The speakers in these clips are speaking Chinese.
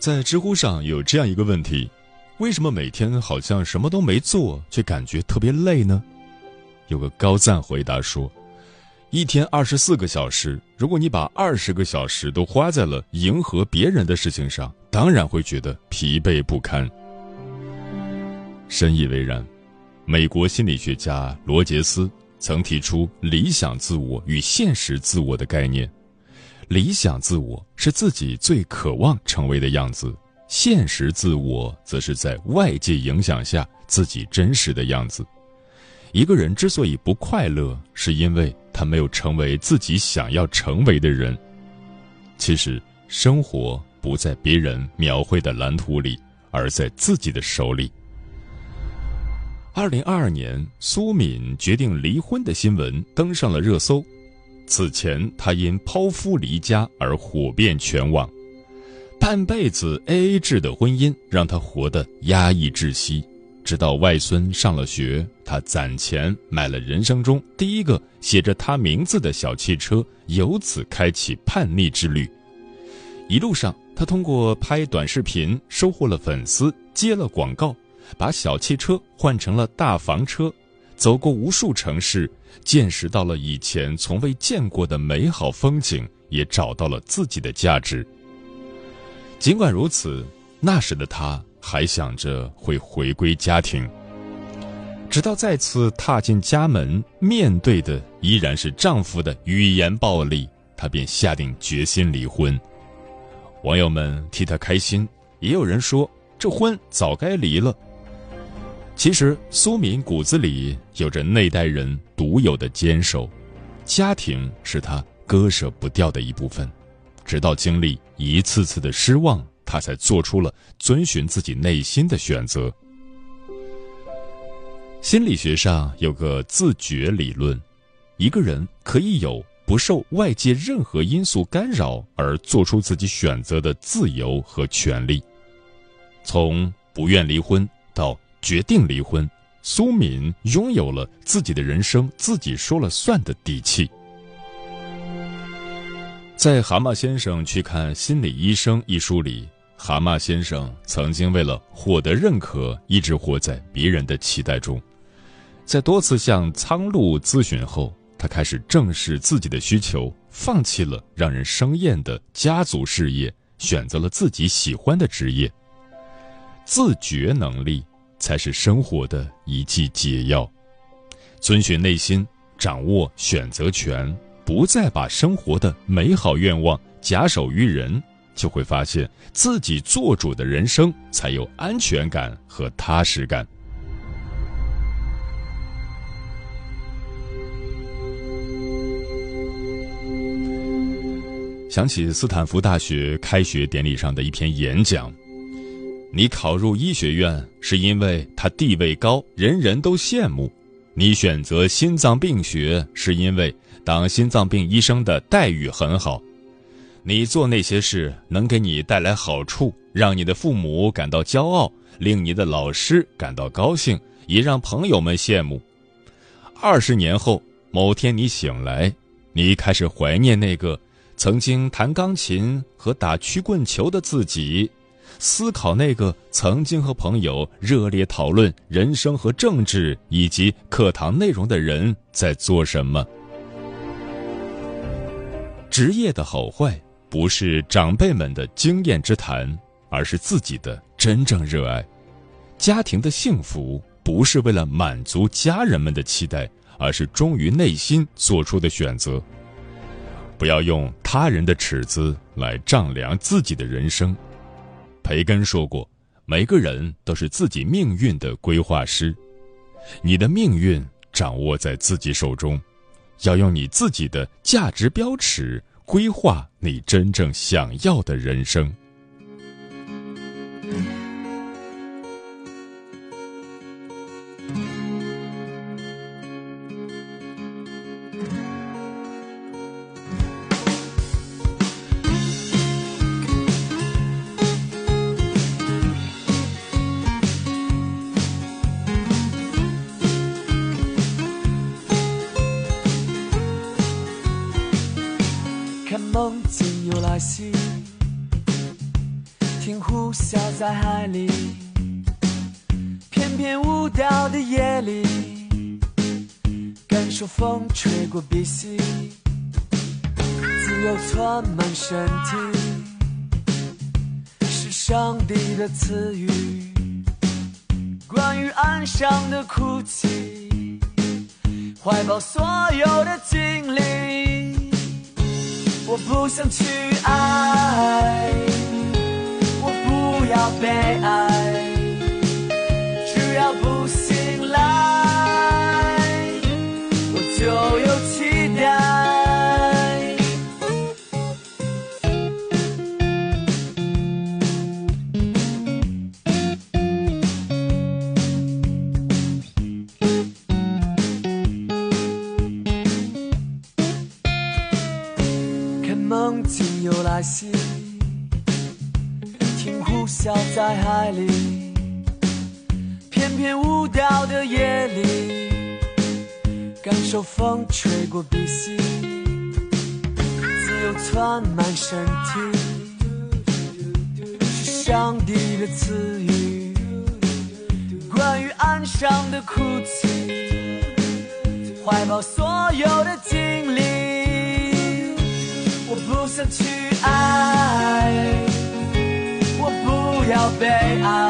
在知乎上有这样一个问题：为什么每天好像什么都没做，却感觉特别累呢？有个高赞回答说：一天二十四个小时，如果你把二十个小时都花在了迎合别人的事情上，当然会觉得疲惫不堪。深以为然。美国心理学家罗杰斯曾提出“理想自我与现实自我”的概念。理想自我是自己最渴望成为的样子，现实自我则是在外界影响下自己真实的样子。一个人之所以不快乐，是因为他没有成为自己想要成为的人。其实，生活不在别人描绘的蓝图里，而在自己的手里。二零二二年，苏敏决定离婚的新闻登上了热搜。此前，他因抛夫离家而火遍全网，半辈子 A A 制的婚姻让他活得压抑窒息。直到外孙上了学，他攒钱买了人生中第一个写着他名字的小汽车，由此开启叛逆之旅。一路上，他通过拍短视频收获了粉丝，接了广告，把小汽车换成了大房车。走过无数城市，见识到了以前从未见过的美好风景，也找到了自己的价值。尽管如此，那时的他还想着会回归家庭。直到再次踏进家门，面对的依然是丈夫的语言暴力，她便下定决心离婚。网友们替她开心，也有人说这婚早该离了。其实苏敏骨子里有着那代人独有的坚守，家庭是他割舍不掉的一部分。直到经历一次次的失望，他才做出了遵循自己内心的选择。心理学上有个自觉理论，一个人可以有不受外界任何因素干扰而做出自己选择的自由和权利。从不愿离婚到。决定离婚，苏敏拥有了自己的人生，自己说了算的底气。在《蛤蟆先生去看心理医生》一书里，蛤蟆先生曾经为了获得认可，一直活在别人的期待中。在多次向苍鹭咨询后，他开始正视自己的需求，放弃了让人生厌的家族事业，选择了自己喜欢的职业。自觉能力。才是生活的一剂解药。遵循内心，掌握选择权，不再把生活的美好愿望假手于人，就会发现自己做主的人生才有安全感和踏实感。想起斯坦福大学开学典礼上的一篇演讲。你考入医学院是因为它地位高，人人都羡慕；你选择心脏病学是因为当心脏病医生的待遇很好。你做那些事能给你带来好处，让你的父母感到骄傲，令你的老师感到高兴，也让朋友们羡慕。二十年后，某天你醒来，你开始怀念那个曾经弹钢琴和打曲棍球的自己。思考那个曾经和朋友热烈讨论人生和政治以及课堂内容的人在做什么。职业的好坏不是长辈们的经验之谈，而是自己的真正热爱；家庭的幸福不是为了满足家人们的期待，而是忠于内心做出的选择。不要用他人的尺子来丈量自己的人生。培根说过：“每个人都是自己命运的规划师，你的命运掌握在自己手中。”要用你自己的价值标尺规划你真正想要的人生。看梦境又来袭，听呼啸在海里，翩翩舞蹈的夜里，感受风吹过鼻息，自由窜满身体，是上帝的赐予。关于岸上的哭泣，怀抱所有的经历，我不想去爱。我不要被爱，境又来袭。笑在海里，翩翩舞蹈的夜里，感受风吹过鼻息，自由窜满身体，是上帝的赐予。关于岸上的哭泣，怀抱所有的经历，我不想去爱。要被爱，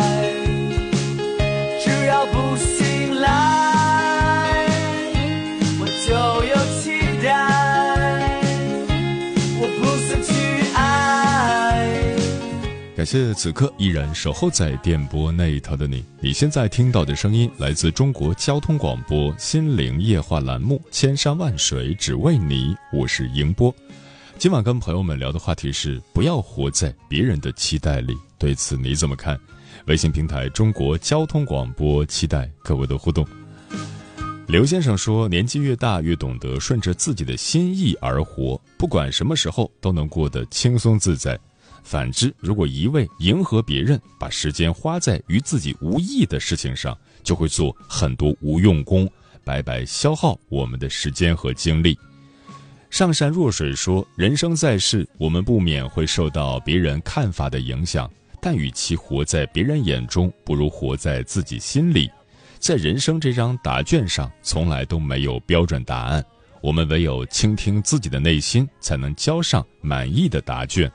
只要不醒来，我就有期待。我不想去爱。感谢此刻依然守候在电波那一头的你。你现在听到的声音来自中国交通广播心灵夜话栏目《千山万水只为你》，我是迎波。今晚跟朋友们聊的话题是：不要活在别人的期待里。对此你怎么看？微信平台中国交通广播期待各位的互动。刘先生说：“年纪越大，越懂得顺着自己的心意而活，不管什么时候都能过得轻松自在。反之，如果一味迎合别人，把时间花在与自己无益的事情上，就会做很多无用功，白白消耗我们的时间和精力。”上善若水说：“人生在世，我们不免会受到别人看法的影响。”但与其活在别人眼中，不如活在自己心里。在人生这张答卷上，从来都没有标准答案。我们唯有倾听自己的内心，才能交上满意的答卷。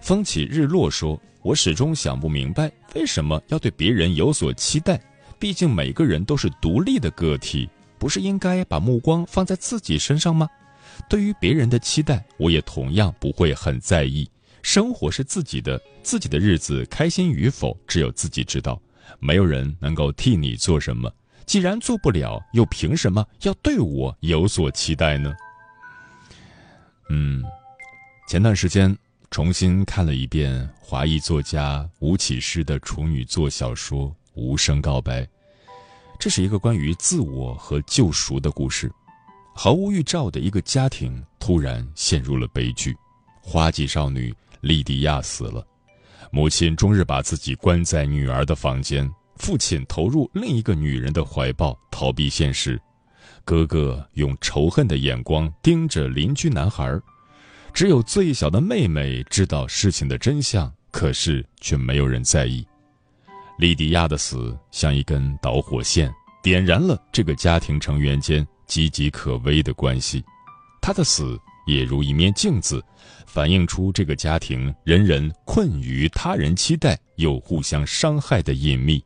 风起日落说：“我始终想不明白，为什么要对别人有所期待？毕竟每个人都是独立的个体，不是应该把目光放在自己身上吗？对于别人的期待，我也同样不会很在意。”生活是自己的，自己的日子开心与否，只有自己知道。没有人能够替你做什么。既然做不了，又凭什么要对我有所期待呢？嗯，前段时间重新看了一遍华裔作家吴启诗的处女作小说《无声告白》，这是一个关于自我和救赎的故事。毫无预兆的一个家庭突然陷入了悲剧，花季少女。莉迪亚死了，母亲终日把自己关在女儿的房间，父亲投入另一个女人的怀抱，逃避现实。哥哥用仇恨的眼光盯着邻居男孩，只有最小的妹妹知道事情的真相，可是却没有人在意。莉迪亚的死像一根导火线，点燃了这个家庭成员间岌岌可危的关系。他的死也如一面镜子，反映出这个家庭人人困于他人期待又互相伤害的隐秘。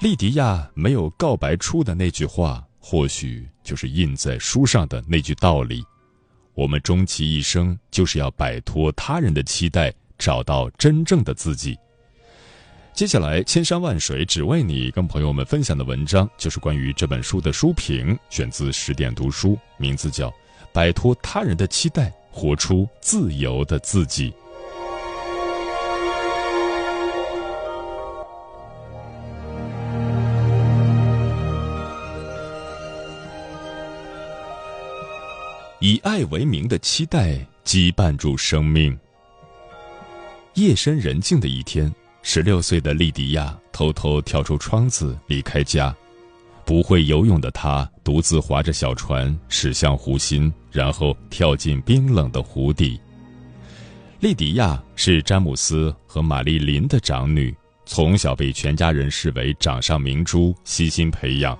莉迪亚没有告白出的那句话，或许就是印在书上的那句道理：我们终其一生，就是要摆脱他人的期待，找到真正的自己。接下来，千山万水只为你，跟朋友们分享的文章就是关于这本书的书评，选自十点读书，名字叫《摆脱他人的期待，活出自由的自己》。以爱为名的期待羁绊住生命。夜深人静的一天。十六岁的莉迪亚偷偷跳出窗子离开家，不会游泳的她独自划着小船驶向湖心，然后跳进冰冷的湖底。莉迪亚是詹姆斯和玛丽琳的长女，从小被全家人视为掌上明珠，悉心培养，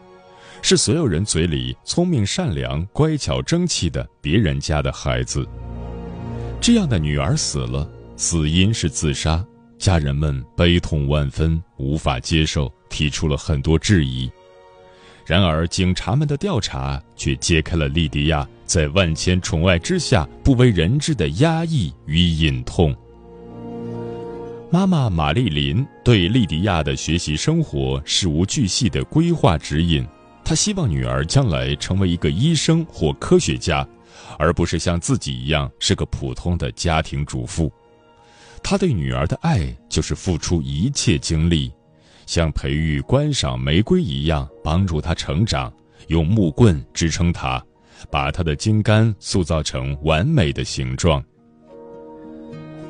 是所有人嘴里聪明、善良、乖巧、争气的别人家的孩子。这样的女儿死了，死因是自杀。家人们悲痛万分，无法接受，提出了很多质疑。然而，警察们的调查却揭开了莉迪亚在万千宠爱之下不为人知的压抑与隐痛。妈妈玛丽琳对莉迪亚的学习生活事无巨细的规划指引，她希望女儿将来成为一个医生或科学家，而不是像自己一样是个普通的家庭主妇。他对女儿的爱就是付出一切精力，像培育观赏玫瑰一样帮助她成长，用木棍支撑她，把她的茎干塑造成完美的形状。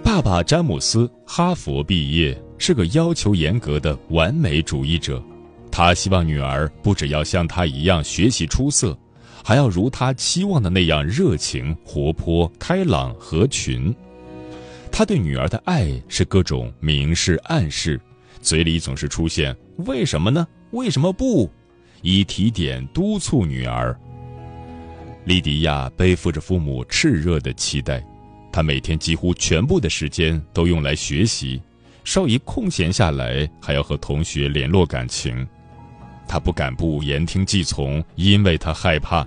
爸爸詹姆斯哈佛毕业，是个要求严格的完美主义者，他希望女儿不只要像他一样学习出色，还要如他期望的那样热情、活泼、开朗、合群。他对女儿的爱是各种明示暗示，嘴里总是出现“为什么呢？为什么不？”以提点督促女儿。莉迪亚背负着父母炽热的期待，她每天几乎全部的时间都用来学习，稍一空闲下来还要和同学联络感情。她不敢不言听计从，因为她害怕。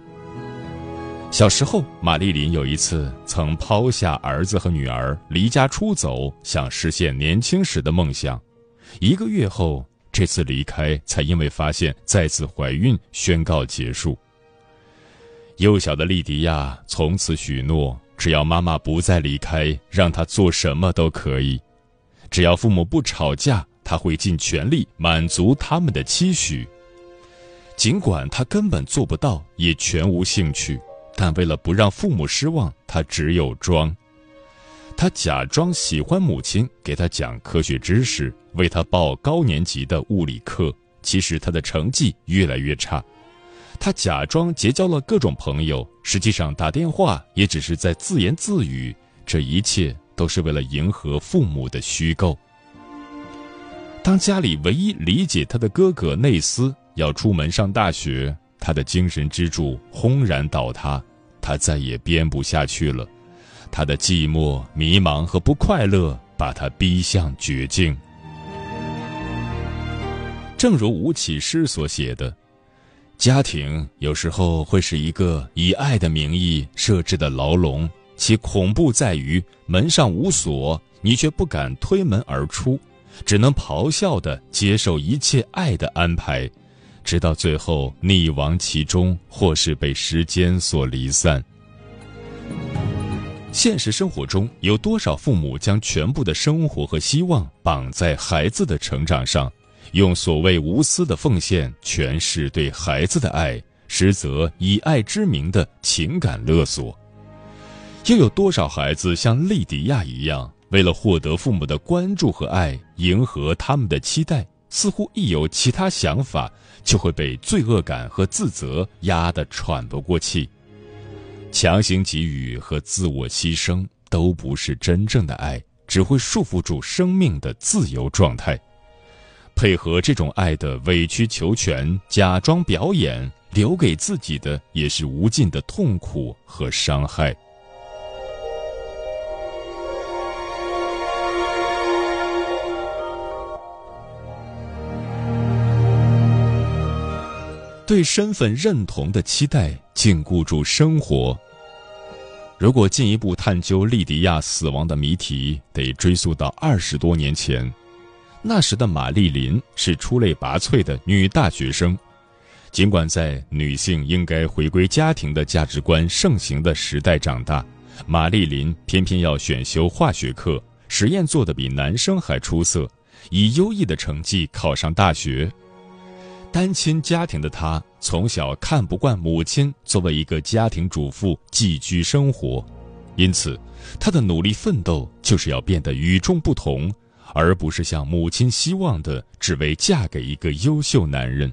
小时候，玛丽琳有一次曾抛下儿子和女儿离家出走，想实现年轻时的梦想。一个月后，这次离开才因为发现再次怀孕宣告结束。幼小的莉迪亚从此许诺，只要妈妈不再离开，让她做什么都可以；只要父母不吵架，她会尽全力满足他们的期许。尽管她根本做不到，也全无兴趣。但为了不让父母失望，他只有装。他假装喜欢母亲给他讲科学知识，为他报高年级的物理课。其实他的成绩越来越差。他假装结交了各种朋友，实际上打电话也只是在自言自语。这一切都是为了迎合父母的虚构。当家里唯一理解他的哥哥内斯要出门上大学。他的精神支柱轰然倒塌，他再也编不下去了。他的寂寞、迷茫和不快乐把他逼向绝境。正如吴启诗所写的：“家庭有时候会是一个以爱的名义设置的牢笼，其恐怖在于门上无锁，你却不敢推门而出，只能咆哮地接受一切爱的安排。”直到最后溺亡其中，或是被时间所离散。现实生活中，有多少父母将全部的生活和希望绑在孩子的成长上，用所谓无私的奉献诠释对孩子的爱，实则以爱之名的情感勒索？又有多少孩子像莉迪亚一样，为了获得父母的关注和爱，迎合他们的期待？似乎一有其他想法，就会被罪恶感和自责压得喘不过气。强行给予和自我牺牲都不是真正的爱，只会束缚住生命的自由状态。配合这种爱的委曲求全、假装表演，留给自己的也是无尽的痛苦和伤害。对身份认同的期待禁锢住生活。如果进一步探究莉迪亚死亡的谜题，得追溯到二十多年前。那时的玛丽琳是出类拔萃的女大学生，尽管在女性应该回归家庭的价值观盛行的时代长大，玛丽琳偏偏要选修化学课，实验做得比男生还出色，以优异的成绩考上大学。单亲家庭的他，从小看不惯母亲作为一个家庭主妇寄居生活，因此，他的努力奋斗就是要变得与众不同，而不是像母亲希望的，只为嫁给一个优秀男人。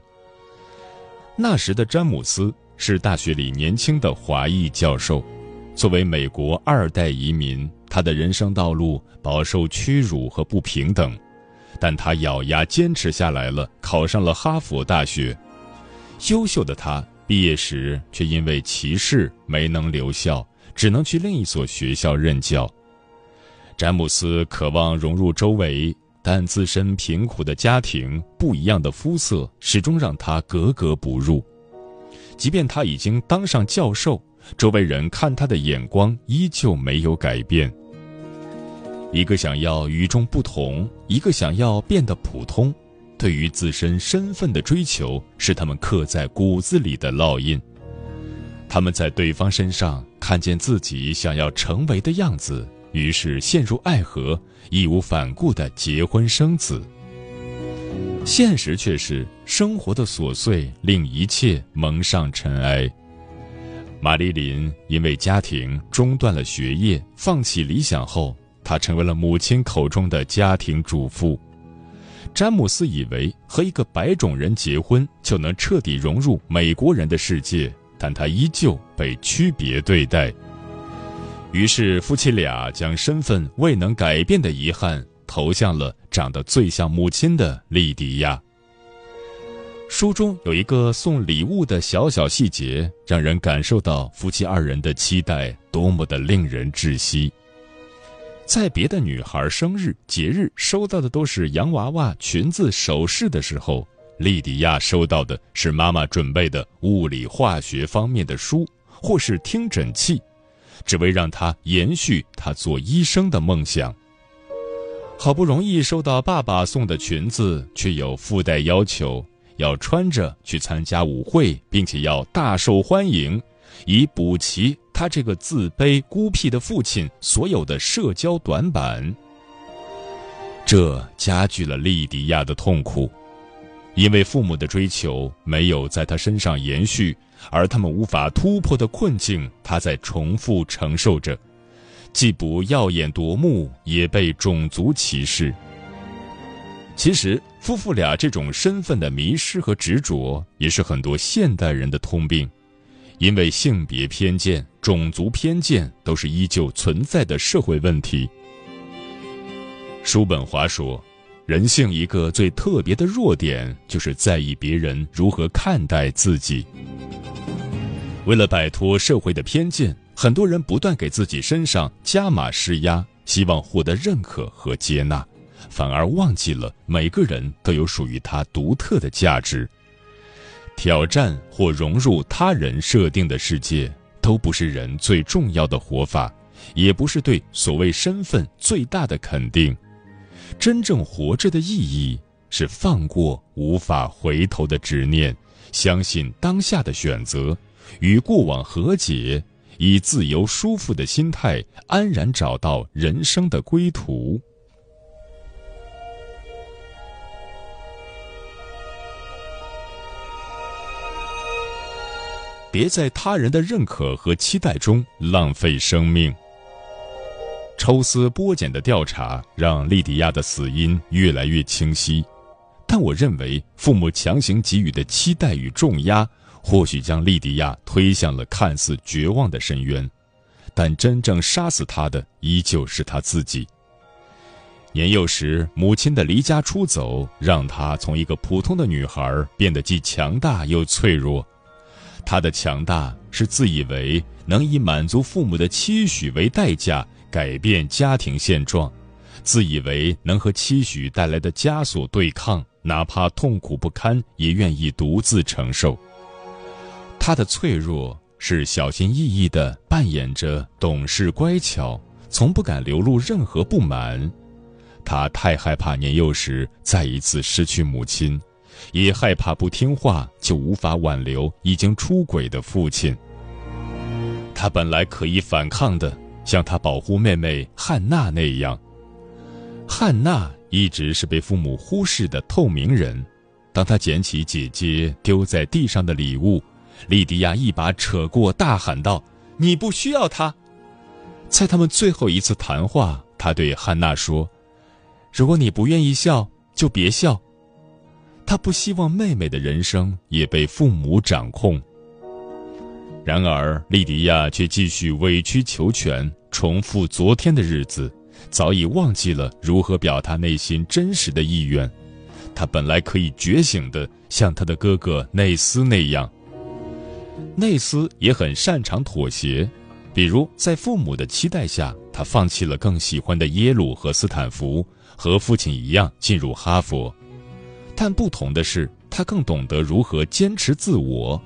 那时的詹姆斯是大学里年轻的华裔教授，作为美国二代移民，他的人生道路饱受屈辱和不平等。但他咬牙坚持下来了，考上了哈佛大学。优秀的他毕业时却因为歧视没能留校，只能去另一所学校任教。詹姆斯渴望融入周围，但自身贫苦的家庭、不一样的肤色始终让他格格不入。即便他已经当上教授，周围人看他的眼光依旧没有改变。一个想要与众不同，一个想要变得普通，对于自身身份的追求是他们刻在骨子里的烙印。他们在对方身上看见自己想要成为的样子，于是陷入爱河，义无反顾地结婚生子。现实却是生活的琐碎令一切蒙上尘埃。玛丽琳因为家庭中断了学业，放弃理想后。他成为了母亲口中的家庭主妇。詹姆斯以为和一个白种人结婚就能彻底融入美国人的世界，但他依旧被区别对待。于是，夫妻俩将身份未能改变的遗憾投向了长得最像母亲的莉迪亚。书中有一个送礼物的小小细节，让人感受到夫妻二人的期待多么的令人窒息。在别的女孩生日、节日收到的都是洋娃娃、裙子、首饰的时候，莉迪亚收到的是妈妈准备的物理、化学方面的书，或是听诊器，只为让她延续她做医生的梦想。好不容易收到爸爸送的裙子，却有附带要求，要穿着去参加舞会，并且要大受欢迎，以补齐。他这个自卑孤僻的父亲所有的社交短板，这加剧了莉迪亚的痛苦，因为父母的追求没有在他身上延续，而他们无法突破的困境，他在重复承受着，既不耀眼夺目，也被种族歧视。其实，夫妇俩这种身份的迷失和执着，也是很多现代人的通病。因为性别偏见、种族偏见都是依旧存在的社会问题。叔本华说，人性一个最特别的弱点，就是在意别人如何看待自己。为了摆脱社会的偏见，很多人不断给自己身上加码施压，希望获得认可和接纳，反而忘记了每个人都有属于他独特的价值。挑战或融入他人设定的世界，都不是人最重要的活法，也不是对所谓身份最大的肯定。真正活着的意义是放过无法回头的执念，相信当下的选择，与过往和解，以自由舒服的心态安然找到人生的归途。别在他人的认可和期待中浪费生命。抽丝剥茧的调查让莉迪亚的死因越来越清晰，但我认为父母强行给予的期待与重压，或许将莉迪亚推向了看似绝望的深渊，但真正杀死他的依旧是他自己。年幼时，母亲的离家出走，让她从一个普通的女孩变得既强大又脆弱。他的强大是自以为能以满足父母的期许为代价改变家庭现状，自以为能和期许带来的枷锁对抗，哪怕痛苦不堪也愿意独自承受。他的脆弱是小心翼翼地扮演着懂事乖巧，从不敢流露任何不满。他太害怕年幼时再一次失去母亲，也害怕不听话就无法挽留已经出轨的父亲。他本来可以反抗的，像他保护妹妹汉娜那样。汉娜一直是被父母忽视的透明人。当他捡起姐姐丢在地上的礼物，莉迪亚一把扯过，大喊道：“你不需要他！”在他们最后一次谈话，他对汉娜说。如果你不愿意笑，就别笑。他不希望妹妹的人生也被父母掌控。然而，莉迪亚却继续委曲求全，重复昨天的日子，早已忘记了如何表达内心真实的意愿。他本来可以觉醒的，像他的哥哥内斯那样。内斯也很擅长妥协，比如在父母的期待下，他放弃了更喜欢的耶鲁和斯坦福。和父亲一样进入哈佛，但不同的是，他更懂得如何坚持自我。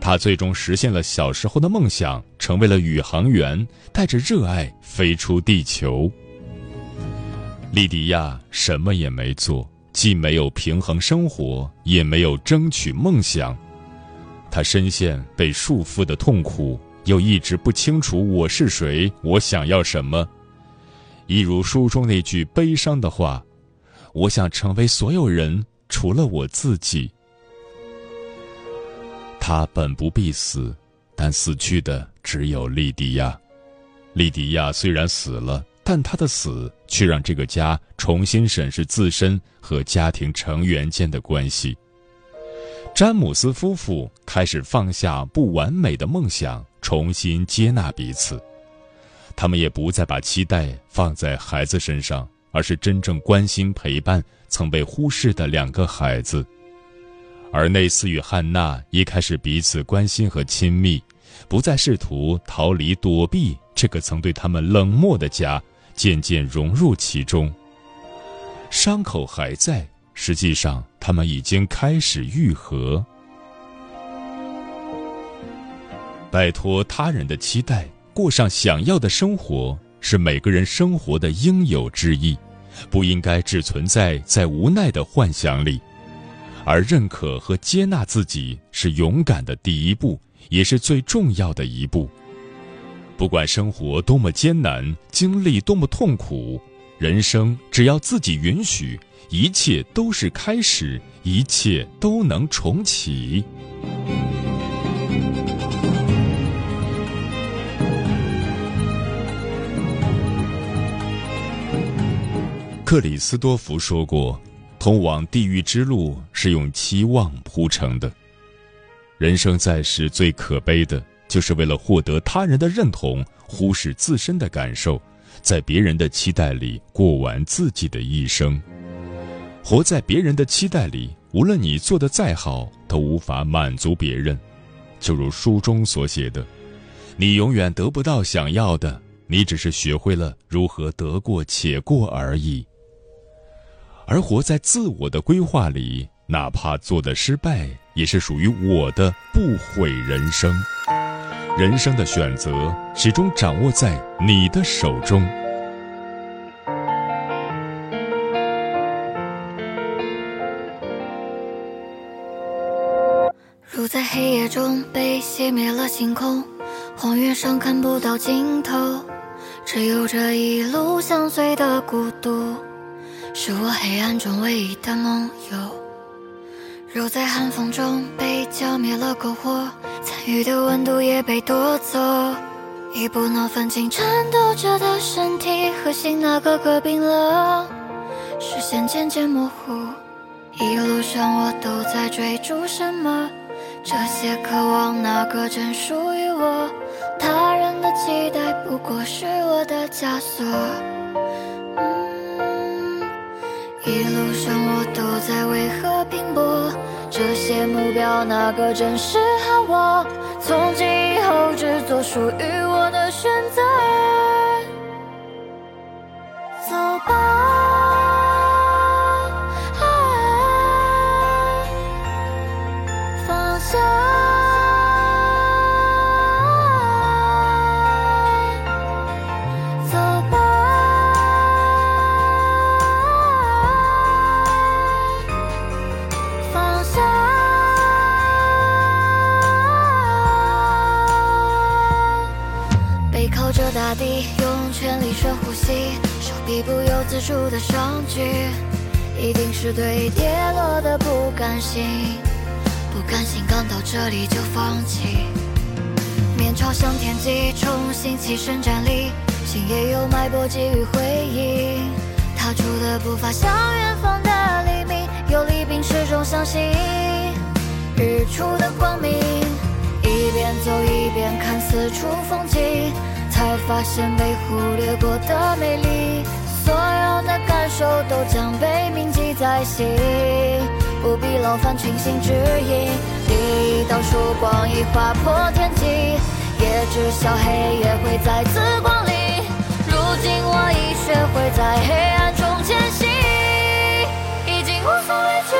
他最终实现了小时候的梦想，成为了宇航员，带着热爱飞出地球。莉迪亚什么也没做，既没有平衡生活，也没有争取梦想。他深陷被束缚的痛苦，又一直不清楚我是谁，我想要什么。一如书中那句悲伤的话：“我想成为所有人，除了我自己。”他本不必死，但死去的只有莉迪亚。莉迪亚虽然死了，但她的死却让这个家重新审视自身和家庭成员间的关系。詹姆斯夫妇开始放下不完美的梦想，重新接纳彼此。他们也不再把期待放在孩子身上，而是真正关心陪伴曾被忽视的两个孩子。而内斯与汉娜一开始彼此关心和亲密，不再试图逃离躲避这个曾对他们冷漠的家，渐渐融入其中。伤口还在，实际上他们已经开始愈合。摆脱他人的期待。过上想要的生活是每个人生活的应有之义，不应该只存在在无奈的幻想里。而认可和接纳自己是勇敢的第一步，也是最重要的一步。不管生活多么艰难，经历多么痛苦，人生只要自己允许，一切都是开始，一切都能重启。克里斯多福说过：“通往地狱之路是用期望铺成的。人生在世最可悲的，就是为了获得他人的认同，忽视自身的感受，在别人的期待里过完自己的一生。活在别人的期待里，无论你做的再好，都无法满足别人。就如书中所写的，你永远得不到想要的，你只是学会了如何得过且过而已。”而活在自我的规划里，哪怕做的失败，也是属于我的不悔人生。人生的选择始终掌握在你的手中。如在黑夜中被熄灭了星空，荒原上看不到尽头，只有这一路相随的孤独。是我黑暗中唯一的梦游，如在寒风中被浇灭了篝火，参与的温度也被夺走，已不能分清颤抖着的身体和心那个个冰冷，视线渐渐模糊，一路上我都在追逐什么？这些渴望哪个真属于我？他人的期待不过是我的枷锁。一路上我都在为何拼搏？这些目标哪个真适合我？从今以后只做属于我的选择。走吧。手臂不由自主的上举，一定是对跌落的不甘心，不甘心刚到这里就放弃。面朝向天际，重新起身站立，心也有脉搏，给予回应。踏出的步伐，向远方的黎明，有力并始终相信日出的光明。一边走一边看四处风景，才发现被忽略过的美丽。所有的感受都将被铭记在心，不必劳烦群星指引。第一道曙光已划破天际，也知晓黑夜会再次光临。如今我已学会在黑暗中前行，已经无所畏惧，